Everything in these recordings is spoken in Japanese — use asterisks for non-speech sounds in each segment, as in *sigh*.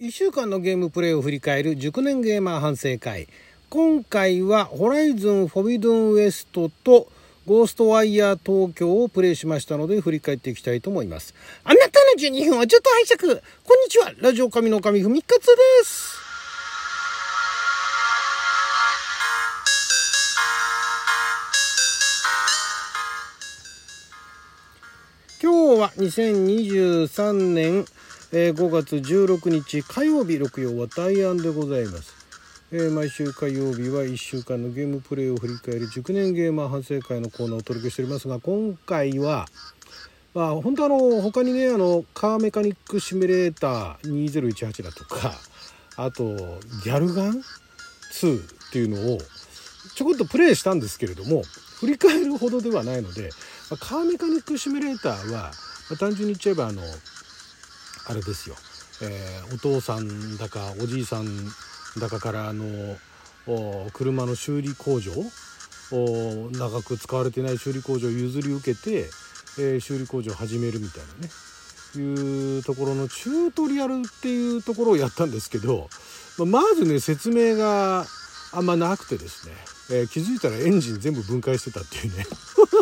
1週間のゲームプレイを振り返る熟年ゲーマー反省会。今回はホライズンフォビドンウエストとゴーストワイヤー東京をプレイしましたので振り返っていきたいと思います。あなたの12分はちょっと拝借。こんにちはラジオ神の神ふみかつです。今日は2023年えー、5月16日火曜日6曜は大安でございます、えー、毎週火曜日は1週間のゲームプレイを振り返る熟年ゲーマー反省会のコーナーをお届けしております。が今回はまあ本当あの他にねあのカーメカニックシミュレーター2018だとかあとギャルガン2っていうのをちょこっとプレイしたんですけれども振り返るほどではないので、カーメカニックシミュレーターは、単純に言っちゃえばあのあれですよ、えー、お父さんだかおじいさんだかからあの車の修理工場長く使われてない修理工場を譲り受けて、えー、修理工場を始めるみたいなね。いうところのチュートリアルっていうところをやったんですけどまずね説明があんまなくてですね、えー、気づいたらエンジン全部分解してたっていうね。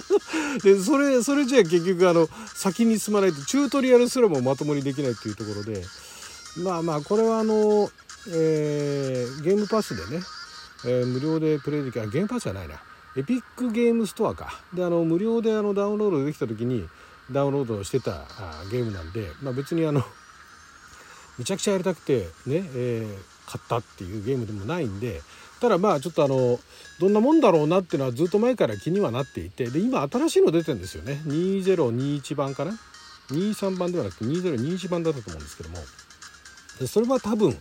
*laughs* でそれそれじゃあ結局あの先に進まないとチュートリアルすらもまともにできないっていうところでまあまあこれはあの、えー、ゲームパスでね、えー、無料でプレイできるゲームパスじゃないな。エピックゲームストアか。であの無料であのダウンロードできた時にダウンロードしてたあゲームなんで、まあ、別にあのめちゃくちゃやりたくてね、えー、買ったっていうゲームでもないんでただまあちょっとあのどんなもんだろうなっていうのはずっと前から気にはなっていてで今新しいの出てるんですよね。2021版かな？23番ではなくて2021番だったと思うんですけども。でそれは多分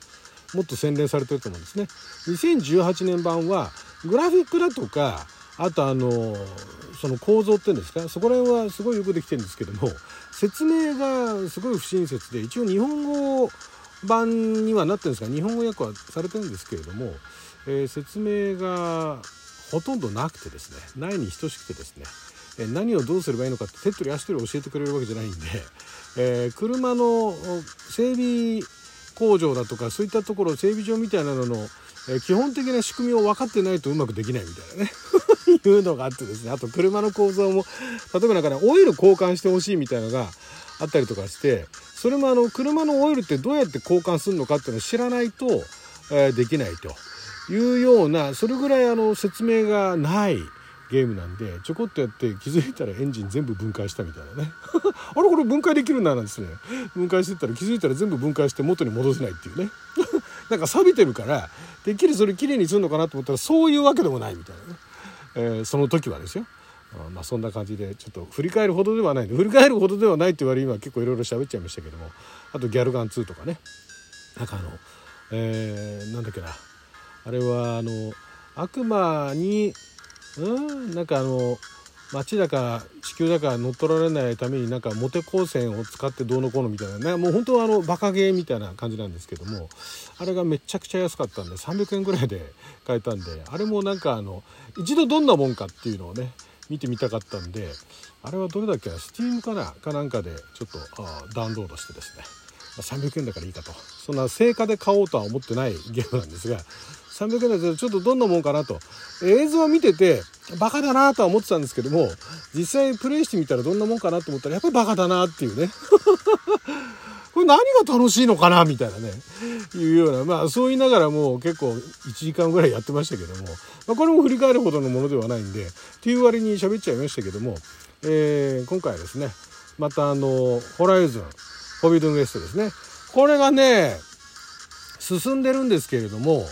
もっと洗練されてると思うんですね。2018年版はグラフィックだとかあとあのその構造っていうんですか？そこら辺はすごいよくできてるんですけども説明がすごい不親切で一応日本語を版にはなってるんですが日本語訳はされてるんですけれどもえー、説明がほとんどなくてですねないに等しくてですね、えー、何をどうすればいいのかって手っ取り足取り教えてくれるわけじゃないんで、えー、車の整備工場だとかそういったところ整備場みたいなのの、え基本的な仕組みを分かってないとうまくできないみたいなね *laughs* いうのがあってですね。あと車の構造も例えばなんかねオイル交換してほしいみたいなのがあったりとかしてそれもあの車のオイルってどうやって交換するのかっていうのを知らないと、えできないと。いうようなそれぐらいあの説明がないゲームなんでちょこっとやって気づいたらエンジン全部分解したみたいなね。*laughs* あれこれ分解できるんだなんですね。分解してったら気づいたら全部分解して元に戻せないっていうね。*laughs* なんか錆びてるからてっきりそれきれいにするのかなと思ったらそういうわけでもないみたいなね、えー、その時はですよ。まあそんな感じでちょっと振り返るほどではない。振り返るほどではないって言われ今結構いろいろ喋っちゃいましたけども。あとギャルガン2とかね。なんかあのえー、なんだっけな。あれはあの悪魔にうん？なんかあの街だか地球だから乗っ取られないためになんかモテ光線を使ってどうのこうのみたいな。ねもう本当はあのバカゲーみたいな感じなんですけども。あれがめちゃくちゃ安かったんで300円ぐらいで買えたんで。あれもなんかあの一度どんなもんかっていうのをね見てみたかったんであれはどれだっけな Steam かなかなんかでちょっとダウンロードしてですね300円だからいいかと。そんな定価で買おうとは思ってないゲームなんですが300円だとちょっとどんなもんかなと。映像を見ててバカだなとは思ってたんですけども実際プレイしてみたらどんなもんかなと思ったらやっぱりバカだなっていうね。これ何が楽しいのかなみたいなね。いうようなまあそう言いながらもう結構1時間ぐらいやってましたけども、まあ、これも振り返るほどのものではないんでっていう割に喋っちゃいましたけども、えー、今回はですねまたあのホライズンホビードンウエストですね。これがね進んでるんですけれども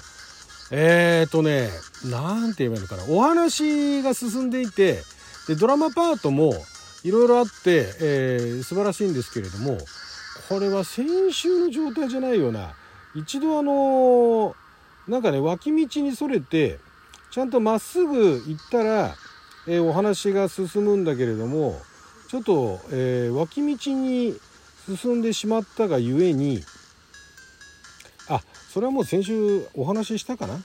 えっ、ー、とね何て言えばいいのかな。お話が進んでいてでドラマパートもいろいろあって、えー、素晴らしいんですけれどもこれは先週の状態じゃないよな。一度あのなんかね脇道にそれてちゃんとまっすぐ行ったら、えー、お話が進むんだけれどもちょっと、えー、脇道に進んでしまったがゆえにあそれはもう先週お話ししたかな、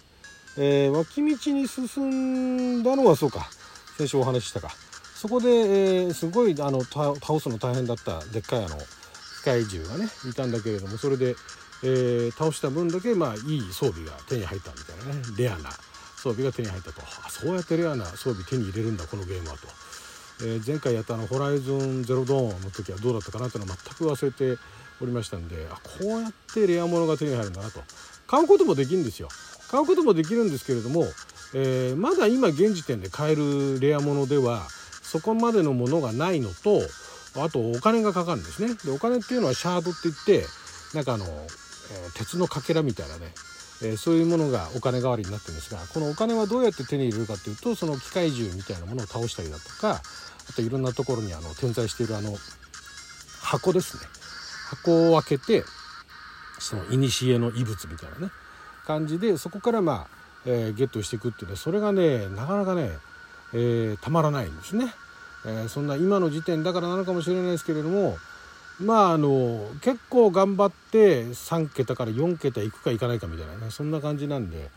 えー、脇道に進んだのはそうか。先週お話ししたか。そこで、えー、すごいあの倒すの大変だったでっかいあの機械銃がねいたんだけれどもそれで、えー、倒した分だけまあいい装備が手に入ったみたいなねレアな装備が手に入ったと。あそうやってレアな装備手に入れるんだこのゲームはと、えー、前回やったあの「ホライゾンゼロドーン」の時はどうだったかなっていうのは全く忘れておりましたんであこうやってレア物が手に入るんだなと。買うこともできるんですよ。買うこともできるんですけれども、えー、まだ今現時点で買えるレア物ではそこまでのものがないのとあとお金がかかるんですねでお金っていうのはシャードって言ってなんかあの、え、鉄のかけらみたいなね、え、そういうものがお金代わりになってるんですがこのお金はどうやって手に入れるかっていうとその機械銃みたいなものを倒したりだとかあといろんなところにあの点在しているあの箱ですね箱を開けてその古の遺物みたいなね感じでそこからまあ、えー、ゲットしていくっていうねそれがねなかなかね、えー、たまらないんですね。えー、そんな今の時点だからなのかもしれないですけれどもまああの結構頑張って3桁から4桁いくかいかないかみたいなねそんな感じなんで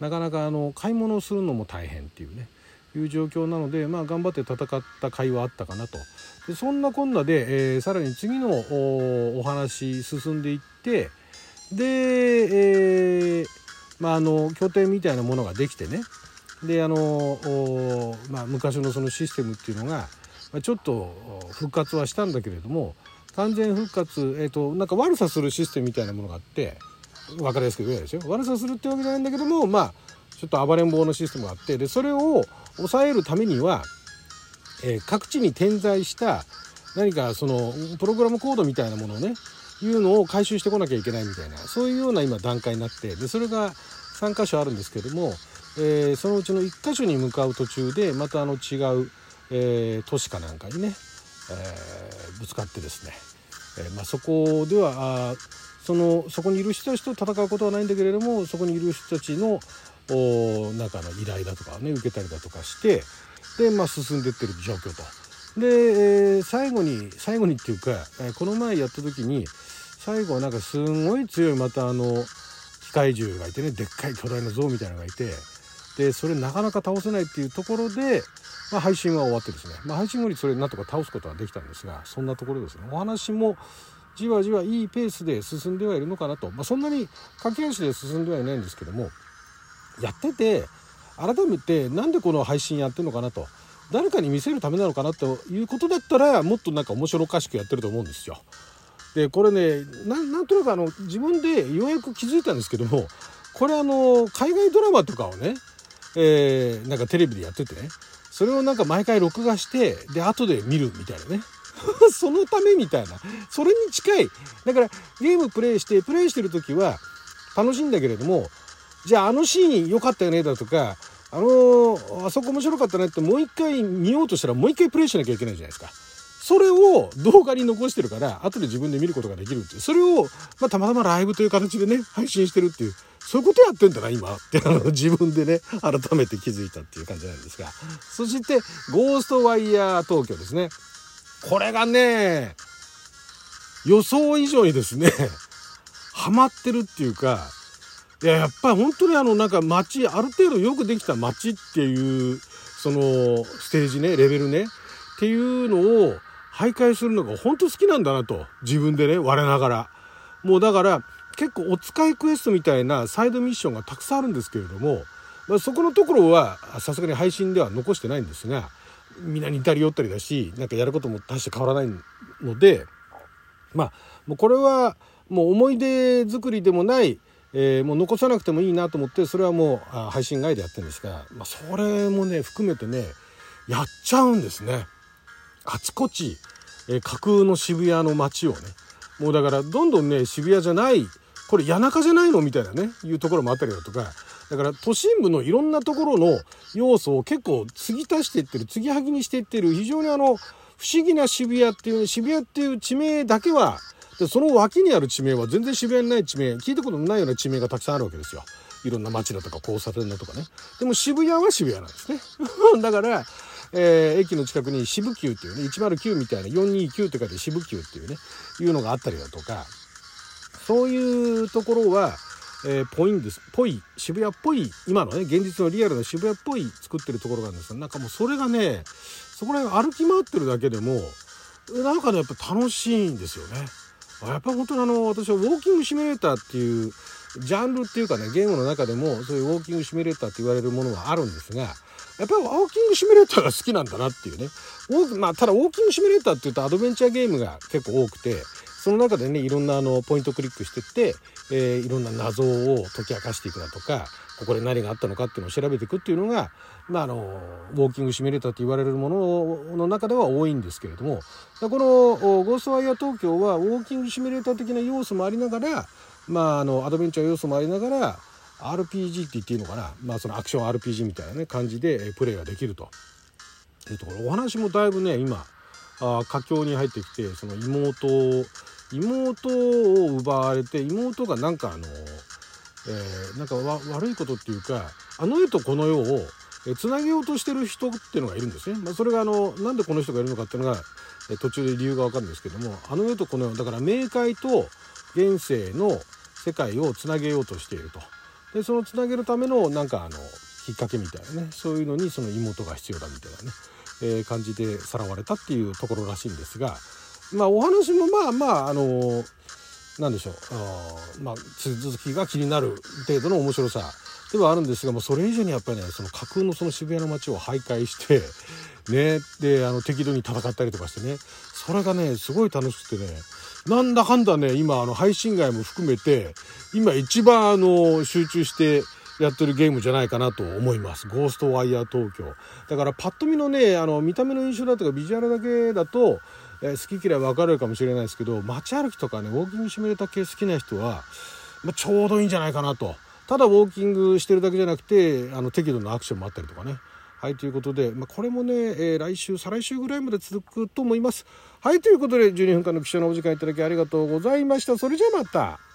なかなかあの買い物をするのも大変っていうねいう状況なので、まあ、頑張って戦った甲斐はあったかなと。でそんなこんなで、えー、さらに次のお話進んでいってで、えー、まあ、あの拠点みたいなものができてねであの、まあ、昔のそのシステムっていうのが、ちょっと復活はしたんだけれども完全復活、えーと、なんか悪さするシステムみたいなものがあって分かりやすく言えないですよ悪さするってわけじゃないんだけどもまあちょっと暴れん坊のシステムがあってでそれを抑えるためには、えー、各地に点在した何かそのプログラムコードみたいなものをねいうのを回収してこなきゃいけないみたいなそういうような今段階になってでそれが3箇所あるんですけども、えー、そのうちの1箇所に向かう途中でまたあの違う、えー、都市かなんかにね、えー、ぶつかってですね、えまあ、そこではあそのそこにいる人たちと戦うことはないんだけれどもそこにいる人たちのお中の依頼だとかね受けたりだとかしてで、まあ、進んでってる状況と。で、えー、最後に最後にっていうか、えこの前やった時に最後はなんかすんごい強いまたあの機械獣がいてねでっかい巨大な像みたいなのがいてでそれなかなか倒せないっていうところで、まあ、配信は終わってですね、まあ、配信後にそれなんとか倒すことはできたんですがそんなところですね。お話もじわじわいいペースで進んではいるのかなと、まあ、そんなに駆け足で進んではいないんですけどもやってて改めてなんでこの配信やってるのかなと。誰かに見せるためなのかなということだったらもっとなんか面白おかしくやってると思うんですよ。でこれねなんとなくあの自分でようやく気づいたんですけどもこれあの海外ドラマとかをね、えー、なんかテレビでやってて。ねそれをなんか毎回録画してで後で見るみたいなね。*laughs* そのためみたいな。それに近い。だからゲームプレイしてプレイしてる時は楽しいんだけれどもじゃああのシーン良かったよねだとかあのー、あそこ面白かったねってもう一回見ようとしたらもう一回プレイしなきゃいけないじゃないですか。それを動画に残してるから後で自分で見ることができるっていう。それを、まあ、たまたまライブという形でね配信してるっていう。そういうことやってんだな今。ってあの自分でね改めて気づいたっていう感じなんですが。そしてゴーストワイヤー東京ですね。これがね予想以上にですねハマってるっていうかいややっぱり本当にあのなんか街ある程度よくできた街っていうそのステージねレベルねっていうのを徘徊するのが本当好きなんだなと。自分でね我ながら。もうだから結構お使いクエストみたいなサイドミッションがたくさんあるんですけれども、まあ、そこのところはさすがに配信では残してないんですがみんな似たり寄ったりだしなんかやることも大して変わらないのでまあもうこれはもう思い出作りでもないえー、もう残さなくてもいいなと思ってそれはもう配信外でやってるんですが、まあ、それもね含めてねやっちゃうんですね。あちこち、えー、架空の渋谷の街をね。もうだからどんどんね渋谷じゃないこれ谷中じゃないの？みたいなねいうところもあったりだとか。だから都心部のいろんなところの要素を結構継ぎ足していってる継ぎはぎにしていってる非常にあの不思議な渋谷っていう渋谷っていう地名だけはでその脇にある地名は全然渋谷にない地名聞いたことのないような地名がたくさんあるわけですよ。いろんな街だとか交差点だとかね。でも渋谷は渋谷なんですね。*laughs* だから、えー、駅の近くに渋急っていうね109みたいな429って書いて渋急っていうねいうのがあったりだとか。そういうところはえー、ぽいんですぽい渋谷っぽい今のね現実のリアルな渋谷っぽい作ってるところがあるんですがなんかもうそれがねそこら辺歩き回ってるだけでもなんかねやっぱ楽しいんですよね。やっぱ本当にあの私はウォーキングシミュレーターっていうジャンルっていうかねゲームの中でもそういうウォーキングシミュレーターって言われるものがあるんですがやっぱりウォーキングシミュレーターが好きなんだなっていうねまあ、ただウォーキングシミュレーターっていうとアドベンチャーゲームが結構多くてその中でねいろんなあのポイントクリックしてって、えー、いろんな謎を解き明かしていくだとかここで何があったのかっていうのを調べていくっていうのが、まあ、あのウォーキングシミュレーターと言われるものの中では多いんですけれどもこの「ゴーストワイヤー東京」はウォーキングシミュレーター的な要素もありながら、まあ、あのアドベンチャー要素もありながら RPG って言っていいのかな、まあ、そのアクション RPG みたいな、ね、感じでプレイができると。いうところお話もだいぶね今あ佳境に入ってきてその妹妹を奪われて妹がなんかあの、えー、なんか悪いことっていうかあの世とこの世をつなげようとしてる人っていうのがいるんですね。まあ、それがあのなんでこの人がいるのかっていうのが途中で理由が分かるんですけどもあの世とこの世だから冥界と現世の世界をつなげようとしていると。でそのつなげるためのなんかあのきっかけみたいなねそういうのにその妹が必要だみたいなね、えー、感じでさらわれたっていうところらしいんですがまあお話もまあまああのなんでしょう。あまあ続きが気になる程度の面白さ。ではあるんですがもうそれ以上にやっぱりねその架空のその渋谷の街を徘徊してねであの適度に戦ったりとかしてね。それがねすごい楽しくてね。なんだかんだね今あの配信外も含めて今一番あの集中してやってるゲームじゃないかなと思います。ゴーストワイヤー東京。だからパッと見のね、あの見た目の印象だとかビジュアルだけだと、えー、好き嫌い分かれるかもしれないですけど街歩きとかねウォーキングシミュレーター系好きな人は、まあ、ちょうどいいんじゃないかなと。ただウォーキングしてるだけじゃなくてあの適度なアクションもあったりとかね。はいということで、まあ、これもね、えー、来週再来週ぐらいまで続くと思います。はいということで12分間の貴重なお時間いただきありがとうございました。それじゃあまた。